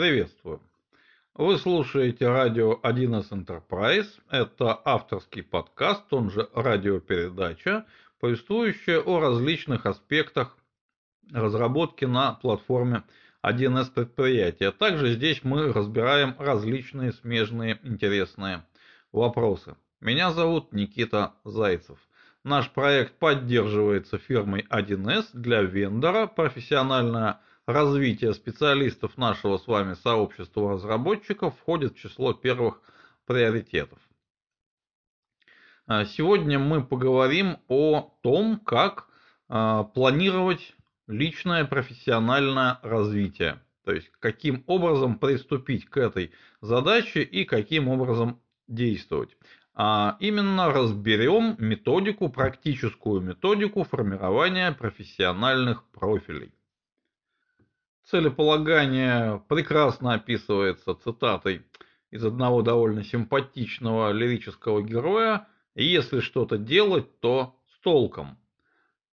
Приветствую. Вы слушаете радио 1С Enterprise. Это авторский подкаст, он же радиопередача, повествующая о различных аспектах разработки на платформе 1С предприятия. Также здесь мы разбираем различные смежные интересные вопросы. Меня зовут Никита Зайцев. Наш проект поддерживается фирмой 1С для вендора, профессиональное развитие специалистов нашего с вами сообщества разработчиков входит в число первых приоритетов. А, сегодня мы поговорим о том, как а, планировать личное профессиональное развитие. То есть, каким образом приступить к этой задаче и каким образом действовать а именно разберем методику, практическую методику формирования профессиональных профилей. Целеполагание прекрасно описывается цитатой из одного довольно симпатичного лирического героя «Если что-то делать, то с толком».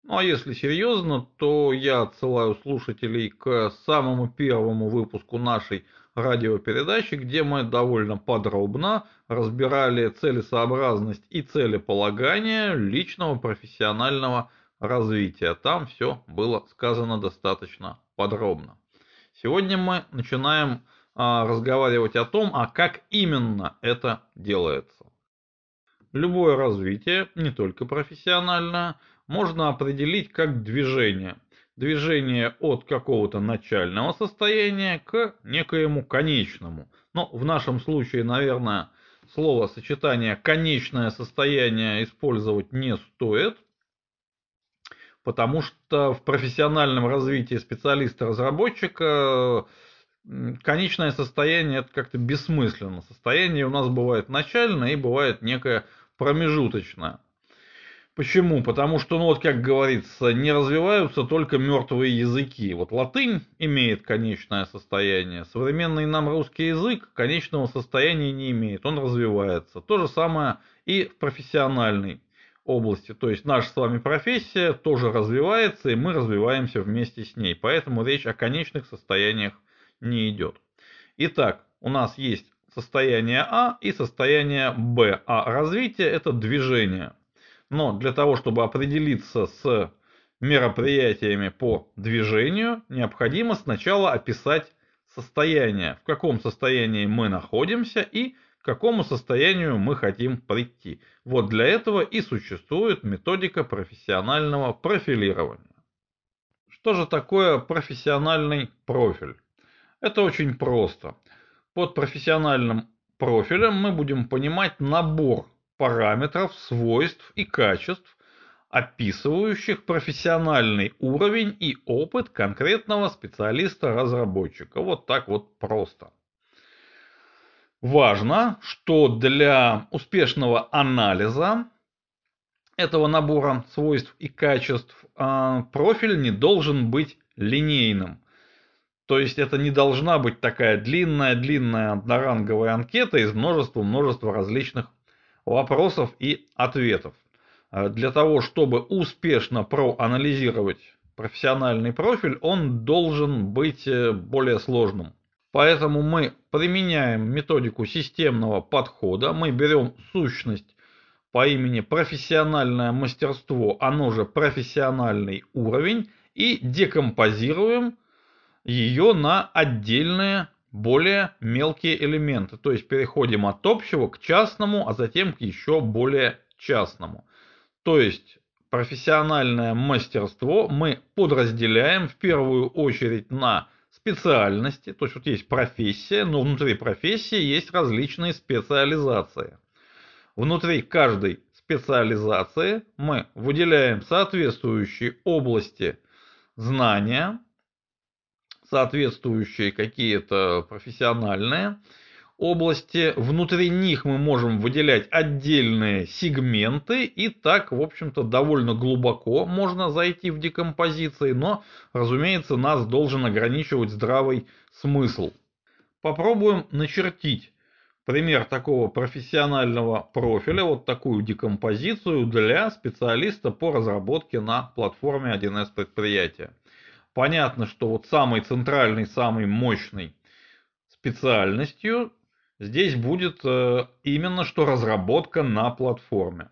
Ну а если серьезно, то я отсылаю слушателей к самому первому выпуску нашей радиопередачи, где мы довольно подробно разбирали целесообразность и целеполагание личного профессионального развития. Там все было сказано достаточно подробно. Сегодня мы начинаем а, разговаривать о том, а как именно это делается. Любое развитие, не только профессиональное, можно определить как движение – движение от какого-то начального состояния к некоему конечному. Но в нашем случае, наверное, слово сочетание конечное состояние использовать не стоит, потому что в профессиональном развитии специалиста-разработчика конечное состояние это как-то бессмысленно. Состояние у нас бывает начальное и бывает некое промежуточное. Почему? Потому что, ну вот как говорится, не развиваются только мертвые языки. Вот латынь имеет конечное состояние, современный нам русский язык конечного состояния не имеет, он развивается. То же самое и в профессиональной области. То есть наша с вами профессия тоже развивается, и мы развиваемся вместе с ней. Поэтому речь о конечных состояниях не идет. Итак, у нас есть состояние А и состояние Б. А развитие это движение. Но для того, чтобы определиться с мероприятиями по движению, необходимо сначала описать состояние, в каком состоянии мы находимся и к какому состоянию мы хотим прийти. Вот для этого и существует методика профессионального профилирования. Что же такое профессиональный профиль? Это очень просто. Под профессиональным профилем мы будем понимать набор параметров, свойств и качеств, описывающих профессиональный уровень и опыт конкретного специалиста-разработчика. Вот так вот просто. Важно, что для успешного анализа этого набора свойств и качеств а, профиль не должен быть линейным. То есть это не должна быть такая длинная-длинная одноранговая анкета из множества-множества различных вопросов и ответов. А для того, чтобы успешно проанализировать профессиональный профиль, он должен быть э, более сложным. Поэтому мы применяем методику системного подхода, мы берем сущность по имени профессиональное мастерство, оно же профессиональный уровень, и декомпозируем ее на отдельные более мелкие элементы. То есть переходим от общего к частному, а затем к еще более частному. То есть профессиональное мастерство мы подразделяем в первую очередь на специальности. То есть вот есть профессия, но внутри профессии есть различные специализации. Внутри каждой специализации мы выделяем соответствующие области знания, соответствующие какие-то профессиональные области. Внутри них мы можем выделять отдельные сегменты, и так, в общем-то, довольно глубоко можно зайти в декомпозиции, но, разумеется, нас должен ограничивать здравый смысл. Попробуем начертить пример такого профессионального профиля, вот такую декомпозицию для специалиста по разработке на платформе 1С предприятия. Понятно, что вот самый центральный, самый мощный специальностью здесь будет э, именно что разработка на платформе.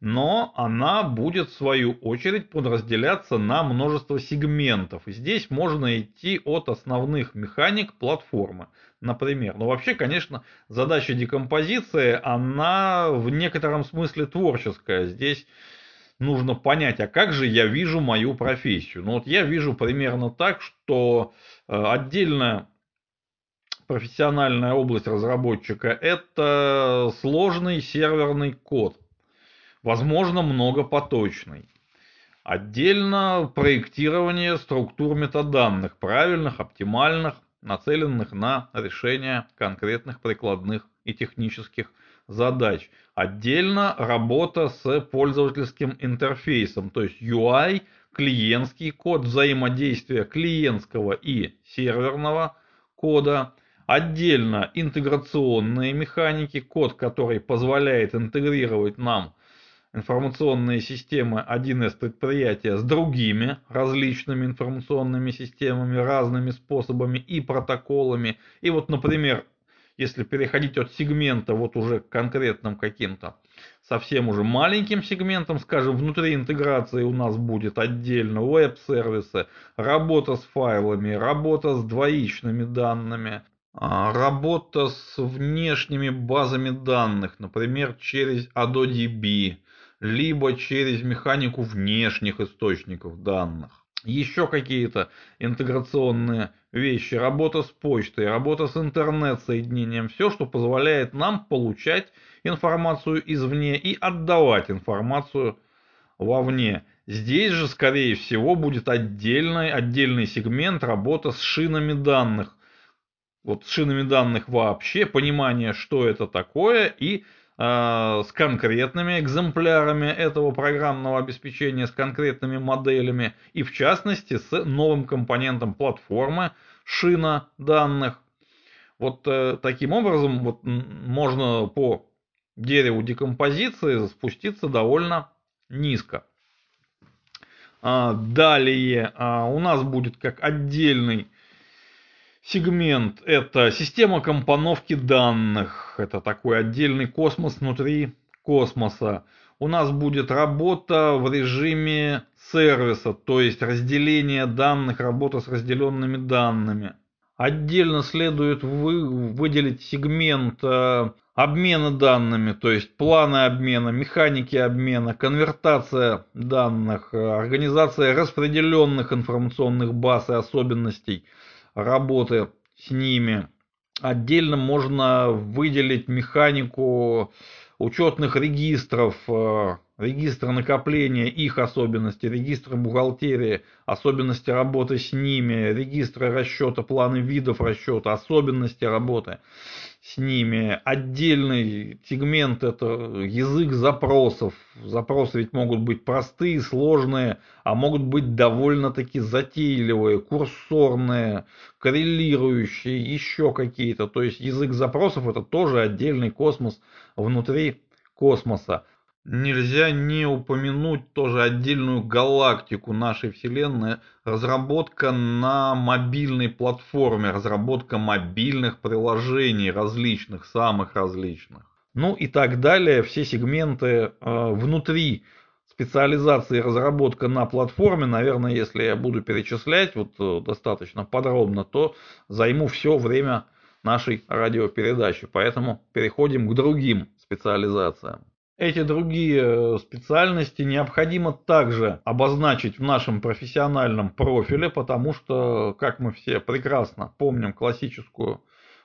Но она будет в свою очередь подразделяться на множество сегментов. И здесь можно идти от основных механик платформы, например. Но вообще, конечно, задача декомпозиции, она в некотором смысле творческая. Здесь нужно понять, а как же я вижу мою профессию. Ну вот я вижу примерно так, что э, отдельная профессиональная область разработчика – это сложный серверный код, возможно, многопоточный. Отдельно проектирование структур метаданных, правильных, оптимальных, нацеленных на решение конкретных прикладных и технических задач. Отдельно работа с пользовательским интерфейсом, то есть UI, клиентский код, взаимодействие клиентского и серверного кода. Отдельно интеграционные механики, код, который позволяет интегрировать нам информационные системы 1С предприятия с другими различными информационными системами, разными способами и протоколами. И вот, например, если переходить от сегмента вот уже к конкретным каким-то совсем уже маленьким сегментом, скажем, внутри интеграции у нас будет отдельно веб-сервисы, работа с файлами, работа с двоичными данными, работа с внешними базами данных, например, через AdoDB, либо через механику внешних источников данных еще какие-то интеграционные вещи, работа с почтой, работа с интернет-соединением, все, что позволяет нам получать информацию извне и отдавать информацию вовне. Здесь же, скорее всего, будет отдельный, отдельный сегмент работа с шинами данных. Вот с шинами данных вообще, понимание, что это такое и а, с конкретными экземплярами этого программного обеспечения, с конкретными моделями и в частности с новым компонентом платформы шина данных. Вот э, таким образом вот, можно по дереву декомпозиции спуститься довольно низко. А, далее а, у нас будет как отдельный сегмент – это система компоновки данных. Это такой отдельный космос внутри космоса. У нас будет работа в режиме сервиса, то есть разделение данных, работа с разделенными данными. Отдельно следует вы, выделить сегмент э, обмена данными, то есть планы обмена, механики обмена, конвертация данных, э, организация распределенных информационных баз и особенностей – работы с ними. Отдельно можно выделить механику учетных регистров, э, регистр накопления, их особенности, регистры бухгалтерии, особенности работы с ними, регистры расчета, планы видов расчета, особенности работы с ними. Отдельный сегмент это язык запросов. Запросы ведь могут быть простые, сложные, а могут быть довольно-таки затейливые, курсорные, коррелирующие, еще какие-то. То есть язык запросов это тоже отдельный космос внутри космоса. Нельзя не упомянуть тоже отдельную галактику нашей Вселенной. Разработка на мобильной платформе, разработка мобильных приложений различных, самых различных. Ну и так далее. Все сегменты э, внутри специализации разработка на платформе, наверное, если я буду перечислять вот э, достаточно подробно, то займу все время нашей радиопередачи. Поэтому переходим к другим специализациям. Эти другие э, специальности необходимо также обозначить в нашем профессиональном профиле, потому что, как мы все прекрасно помним классическую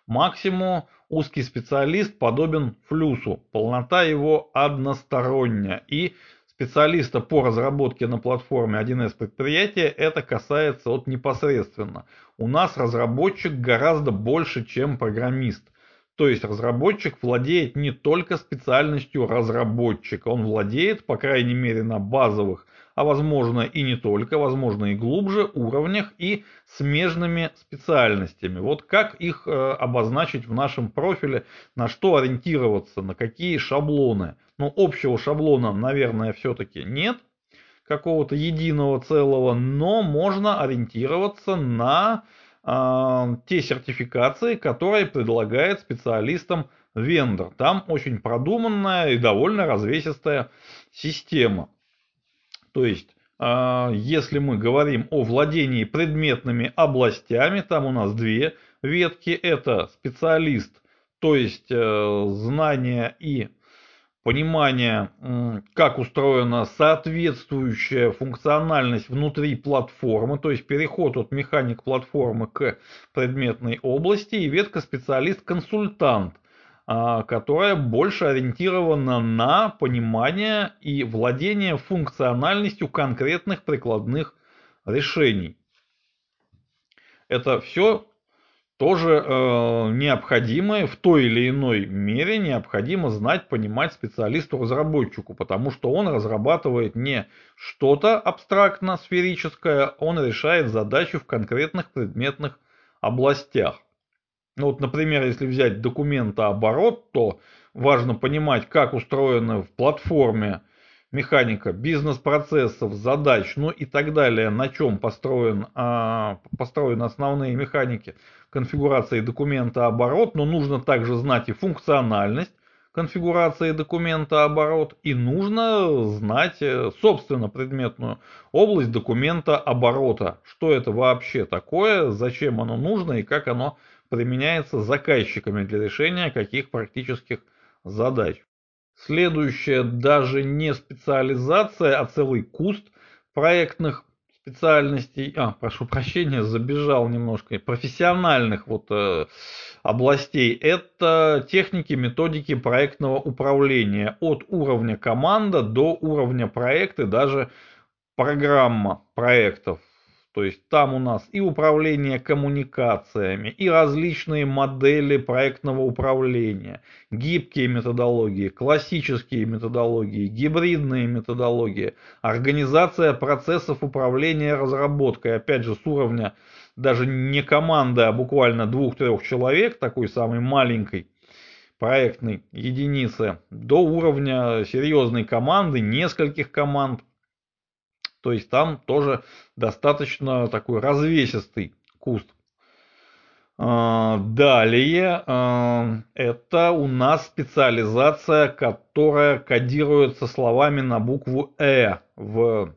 максиму, узкий специалист подобен флюсу, полнота его односторонняя. И специалиста по разработке на платформе 1С предприятия это касается от непосредственно. У нас разработчик гораздо больше, чем программист – то есть разработчик владеет не только специальностью разработчика, он владеет, по крайней мере, на базовых, а возможно и не только, возможно и глубже уровнях и смежными специальностями. Вот как их э, обозначить в нашем профиле, на что ориентироваться, на какие шаблоны. Ну, общего шаблона, наверное, все-таки нет, какого-то единого целого, но можно ориентироваться на те сертификации, которые предлагает специалистам вендор. Там очень продуманная и довольно развесистая система. То есть, а, если мы говорим о владении предметными областями, там у нас две ветки. Это специалист, то есть э, знание и понимание, как устроена соответствующая функциональность внутри платформы, то есть переход от механик платформы к предметной области, и ветка специалист-консультант, а, которая больше ориентирована на понимание и владение функциональностью конкретных прикладных решений. Это все тоже э, необходимое в той или иной мере необходимо знать, понимать специалисту-разработчику, потому что он разрабатывает не что-то абстрактно сферическое, он решает задачу в конкретных предметных областях. Ну вот, например, если взять документооборот, то важно понимать, как устроена в платформе механика бизнес-процессов, задач, ну и так далее, на чем построен, а, построены основные механики конфигурации документа оборот, но нужно также знать и функциональность конфигурации документа оборот, и нужно знать, э, собственно, предметную область документа оборота. Что это вообще такое, зачем оно нужно и как оно применяется заказчиками для решения каких практических задач. Следующая даже не специализация, а целый куст проектных специальностей, а, прошу прощения, забежал немножко, профессиональных вот э, областей, это техники, методики проектного управления. От уровня команда до уровня проекта, даже программа проектов. То есть там у нас и управление коммуникациями, и различные модели проектного управления, гибкие методологии, классические методологии, гибридные методологии, организация процессов управления разработкой, опять же с уровня даже не команды, а буквально двух-трех человек, такой самой маленькой проектной единицы, до уровня серьезной команды, нескольких команд, то есть там тоже достаточно такой развесистый куст. А, далее, а, это у нас специализация, которая кодируется словами на букву «э» в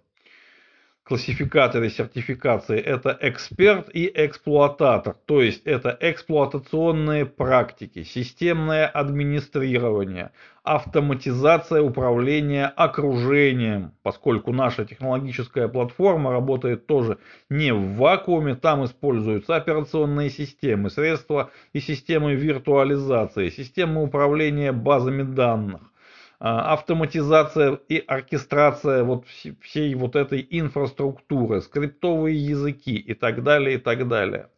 классификаторы сертификации это эксперт и эксплуататор, то есть это эксплуатационные практики, системное администрирование, автоматизация управления окружением, поскольку наша технологическая платформа работает тоже не в вакууме, там используются операционные системы, средства и системы виртуализации, системы управления базами данных автоматизация и оркестрация вот всей вот этой инфраструктуры, скриптовые языки и так далее, и так далее.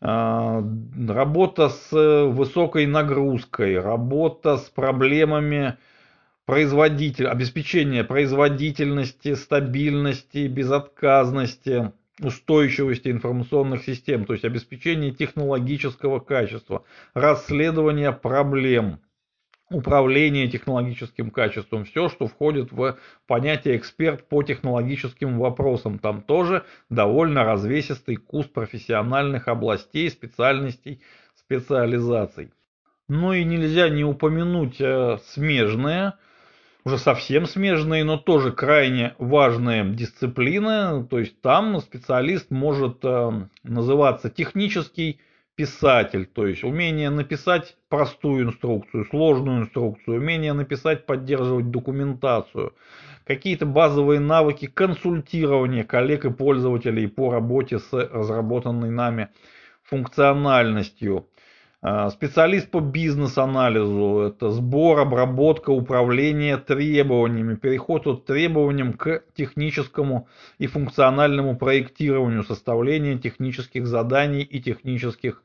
А, работа с высокой нагрузкой, работа с проблемами производителя, обеспечение производительности, стабильности, безотказности, устойчивости информационных систем, то есть обеспечение технологического качества, расследование проблем, управление технологическим качеством, все, что входит в понятие эксперт по технологическим вопросам. Там тоже довольно развесистый куст профессиональных областей, специальностей, специализаций. Ну и нельзя не упомянуть э, смежные, уже совсем смежные, но тоже крайне важные дисциплины. То есть там специалист может э, называться технический писатель, то есть умение написать простую инструкцию, сложную инструкцию, умение написать, поддерживать документацию, какие-то базовые навыки консультирования коллег и пользователей по работе с разработанной нами функциональностью, а, специалист по бизнес-анализу, это сбор, обработка, управление требованиями, переход от требованиям к техническому и функциональному проектированию, составление технических заданий и технических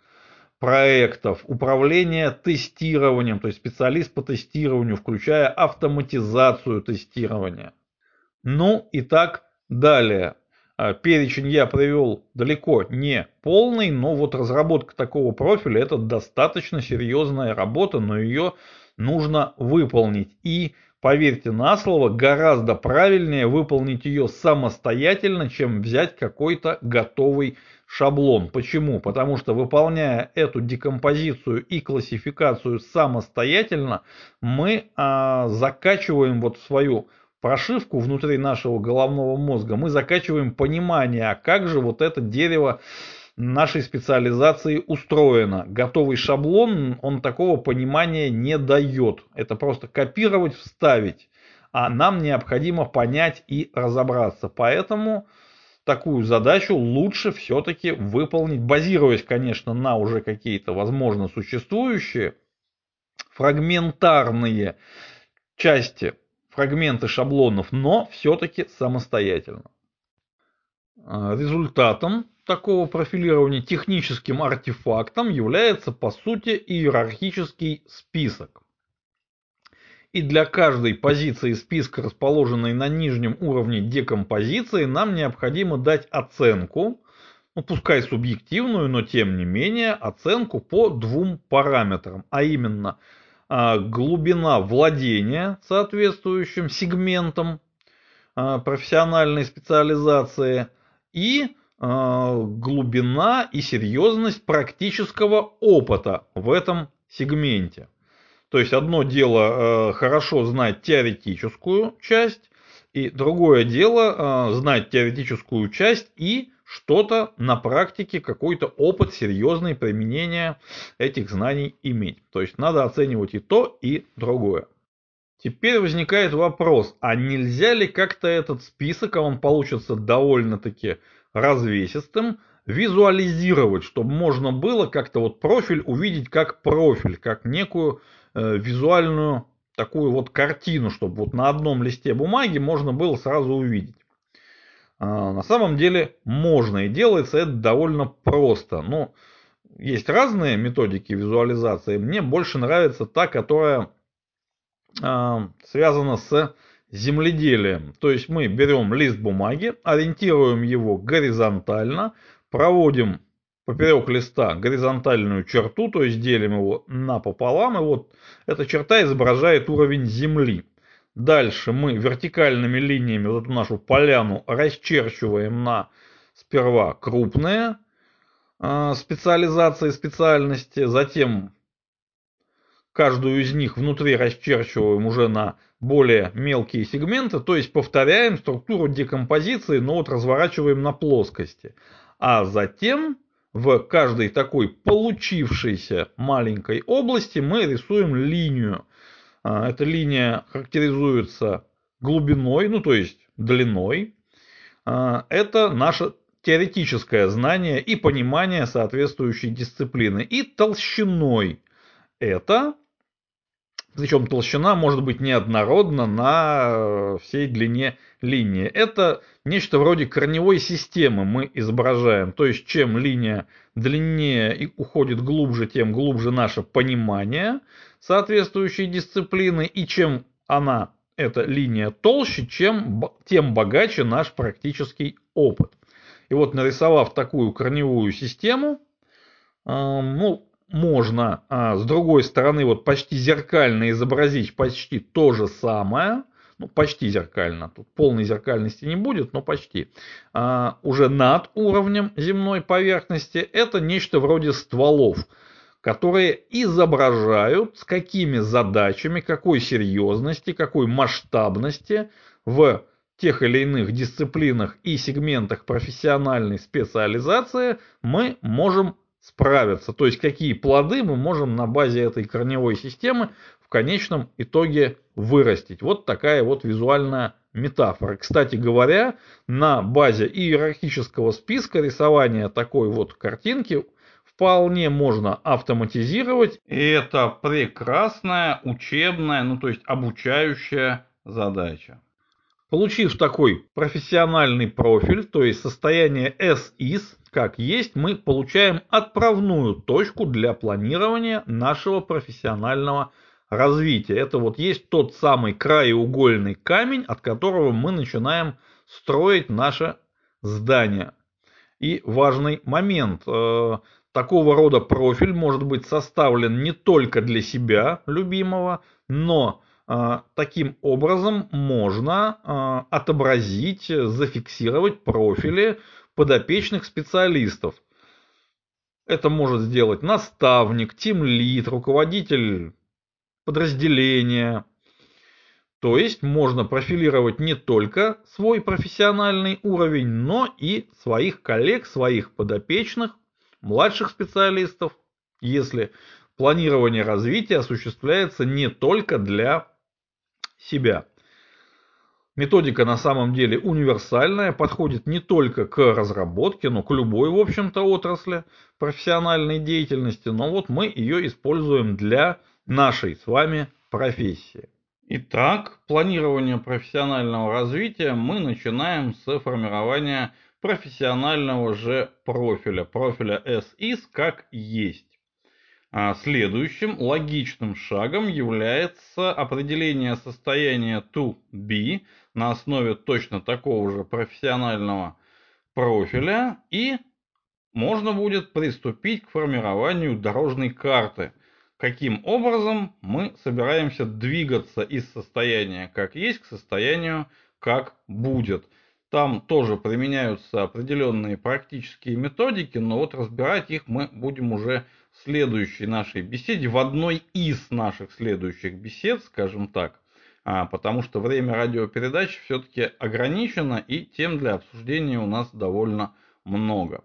проектов, управление тестированием, то есть специалист по тестированию, включая автоматизацию тестирования. Ну и так далее. А, перечень я привел далеко не полный, но вот разработка такого профиля это достаточно серьезная работа, но ее нужно выполнить. И поверьте на слово, гораздо правильнее выполнить ее самостоятельно, чем взять какой-то готовый шаблон. Почему? Потому что выполняя эту декомпозицию и классификацию самостоятельно, мы а, закачиваем вот свою прошивку внутри нашего головного мозга, мы закачиваем понимание, а как же вот это дерево нашей специализации устроено. Готовый шаблон, он такого понимания не дает. Это просто копировать, вставить. А нам необходимо понять и разобраться. Поэтому такую задачу лучше все-таки выполнить, базируясь, конечно, на уже какие-то, возможно, существующие фрагментарные части, фрагменты шаблонов, но все-таки самостоятельно. А, результатом такого профилирования техническим артефактом является по сути иерархический список. И для каждой позиции списка, расположенной на нижнем уровне декомпозиции, нам необходимо дать оценку, ну пускай субъективную, но тем не менее, оценку по двум параметрам, а именно а, глубина владения соответствующим сегментом а, профессиональной специализации и а, глубина и серьезность практического опыта в этом сегменте. То есть одно дело э, хорошо знать теоретическую часть, и другое дело э, знать теоретическую часть и что-то на практике, какой-то опыт, серьезное применение этих знаний иметь. То есть надо оценивать и то, и другое. Теперь возникает вопрос, а нельзя ли как-то этот список, а он получится довольно-таки развесистым, визуализировать, чтобы можно было как-то вот профиль увидеть как профиль, как некую визуальную такую вот картину, чтобы вот на одном листе бумаги можно было сразу увидеть. А, на самом деле можно и делается это довольно просто. Но есть разные методики визуализации. Мне больше нравится та, которая а, связана с земледелием. То есть мы берем лист бумаги, ориентируем его горизонтально, проводим поперек листа горизонтальную черту, то есть делим его напополам, и вот эта черта изображает уровень земли. Дальше мы вертикальными линиями вот эту нашу поляну расчерчиваем на сперва крупные э, специализации, специальности, затем каждую из них внутри расчерчиваем уже на более мелкие сегменты, то есть повторяем структуру декомпозиции, но вот разворачиваем на плоскости. А затем в каждой такой получившейся маленькой области мы рисуем линию. А, эта линия характеризуется глубиной, ну то есть длиной. А, это наше теоретическое знание и понимание соответствующей дисциплины. И толщиной. Это причем толщина может быть неоднородна на э, всей длине линии. Это нечто вроде корневой системы мы изображаем. То есть чем линия длиннее и уходит глубже, тем глубже наше понимание соответствующей дисциплины. И чем она, эта линия толще, чем, тем богаче наш практический опыт. И вот нарисовав такую корневую систему, ну, можно а, с другой стороны вот почти зеркально изобразить почти то же самое, ну почти зеркально, тут полной зеркальности не будет, но почти, а, уже над уровнем земной поверхности, это нечто вроде стволов, которые изображают с какими задачами, какой серьезности, какой масштабности в тех или иных дисциплинах и сегментах профессиональной специализации мы можем справиться. То есть какие плоды мы можем на базе этой корневой системы в конечном итоге вырастить. Вот такая вот визуальная метафора. Кстати говоря, на базе иерархического списка рисования такой вот картинки вполне можно автоматизировать. И это прекрасная учебная, ну то есть обучающая задача. Получив такой профессиональный профиль, то есть состояние SIS, как есть, мы получаем отправную точку для планирования нашего профессионального развития. Это вот есть тот самый краеугольный камень, от которого мы начинаем строить наше здание. И важный момент. Э, такого рода профиль может быть составлен не только для себя, любимого, но таким образом можно э, отобразить, зафиксировать профили подопечных специалистов. Это может сделать наставник, тимлид, руководитель подразделения. То есть можно профилировать не только свой профессиональный уровень, но и своих коллег, своих подопечных, младших специалистов, если планирование развития осуществляется не только для себя. Методика на самом деле универсальная, подходит не только к разработке, но к любой, в общем-то, отрасли профессиональной деятельности, но вот мы ее используем для нашей с вами профессии. Итак, планирование профессионального развития мы начинаем с формирования профессионального же профиля, профиля SIS как есть. А следующим логичным шагом является определение состояния to be на основе точно такого же профессионального профиля и можно будет приступить к формированию дорожной карты. Каким образом мы собираемся двигаться из состояния как есть к состоянию как будет. Там тоже применяются определенные практические методики, но вот разбирать их мы будем уже в следующей нашей беседе, в одной из наших следующих бесед, скажем так, а, потому что время радиопередач все-таки ограничено и тем для обсуждения у нас довольно много.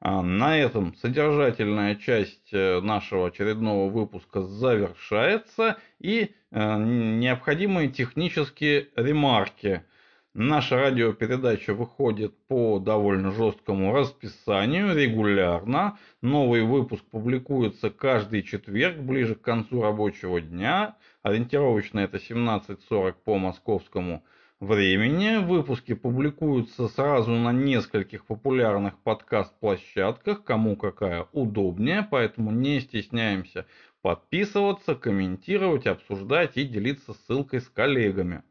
А, на этом содержательная часть э, нашего очередного выпуска завершается и э, необходимые технические ремарки – Наша радиопередача выходит по довольно жесткому расписанию регулярно. Новый выпуск публикуется каждый четверг, ближе к концу рабочего дня. Ориентировочно это 17.40 по московскому времени. Выпуски публикуются сразу на нескольких популярных подкаст-площадках, кому какая удобнее, поэтому не стесняемся подписываться, комментировать, обсуждать и делиться ссылкой с коллегами.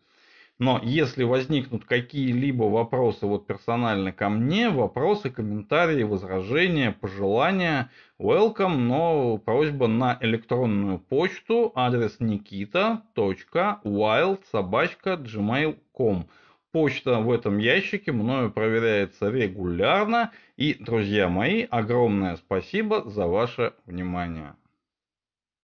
Но если возникнут какие-либо вопросы вот персонально ко мне, вопросы, комментарии, возражения, пожелания, welcome, но просьба на электронную почту, адрес nikita.wild.gmail.com. Почта в этом ящике мною проверяется регулярно. И, друзья мои, огромное спасибо за ваше внимание.